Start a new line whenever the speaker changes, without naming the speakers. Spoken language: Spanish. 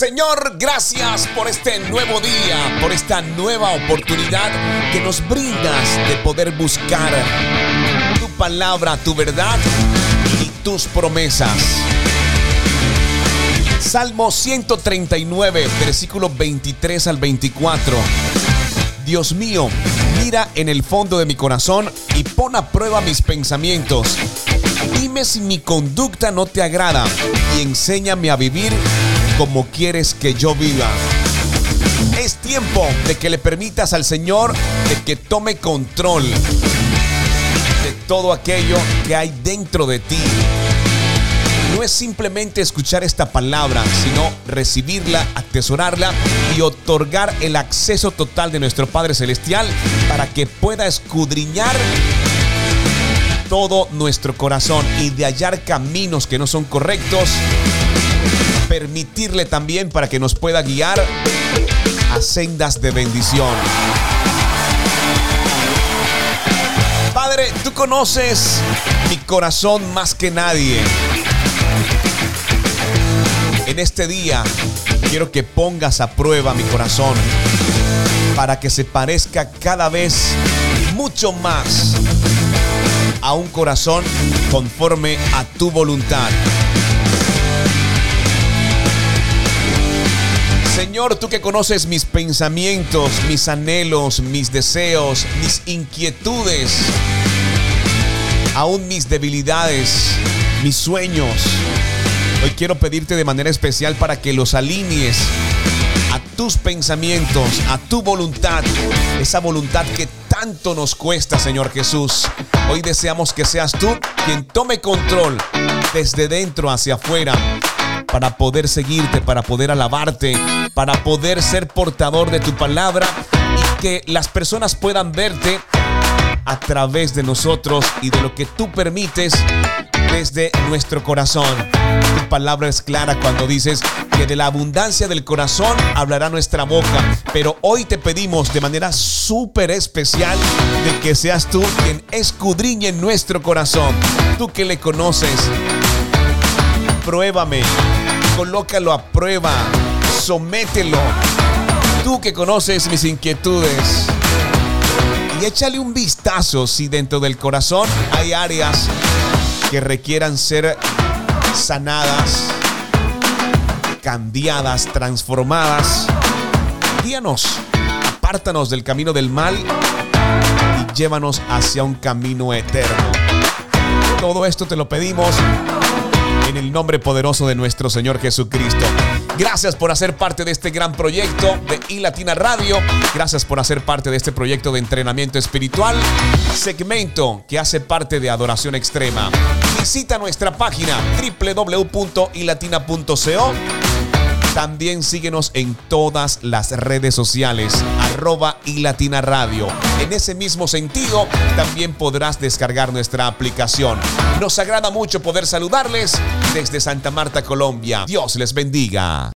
Señor, gracias por este nuevo día, por esta nueva oportunidad que nos brindas de poder buscar tu palabra, tu verdad y tus promesas. Salmo 139, versículo 23 al 24. Dios mío, mira en el fondo de mi corazón y pon a prueba mis pensamientos. Dime si mi conducta no te agrada y enséñame a vivir como quieres que yo viva. Es tiempo de que le permitas al Señor de que tome control de todo aquello que hay dentro de ti. No es simplemente escuchar esta palabra, sino recibirla, atesorarla y otorgar el acceso total de nuestro Padre Celestial para que pueda escudriñar todo nuestro corazón y de hallar caminos que no son correctos permitirle también para que nos pueda guiar a sendas de bendición. Padre, tú conoces mi corazón más que nadie. En este día quiero que pongas a prueba mi corazón para que se parezca cada vez mucho más a un corazón conforme a tu voluntad. Señor, tú que conoces mis pensamientos, mis anhelos, mis deseos, mis inquietudes, aún mis debilidades, mis sueños. Hoy quiero pedirte de manera especial para que los alinees a tus pensamientos, a tu voluntad, esa voluntad que tanto nos cuesta, Señor Jesús. Hoy deseamos que seas tú quien tome control desde dentro hacia afuera para poder seguirte, para poder alabarte, para poder ser portador de tu palabra y que las personas puedan verte a través de nosotros y de lo que tú permites desde nuestro corazón. Tu palabra es clara cuando dices que de la abundancia del corazón hablará nuestra boca. Pero hoy te pedimos de manera súper especial de que seas tú quien escudriñe nuestro corazón. Tú que le conoces, pruébame, colócalo a prueba, somételo. Tú que conoces mis inquietudes. Y échale un vistazo si dentro del corazón hay áreas que requieran ser sanadas, cambiadas, transformadas. Guíanos, apártanos del camino del mal y llévanos hacia un camino eterno. Todo esto te lo pedimos en el nombre poderoso de nuestro Señor Jesucristo. Gracias por hacer parte de este gran proyecto de iLatina Radio. Gracias por hacer parte de este proyecto de entrenamiento espiritual, segmento que hace parte de Adoración Extrema. Visita nuestra página www.ilatina.co también síguenos en todas las redes sociales, arroba y Latina Radio. En ese mismo sentido, también podrás descargar nuestra aplicación. Nos agrada mucho poder saludarles desde Santa Marta, Colombia. Dios les bendiga.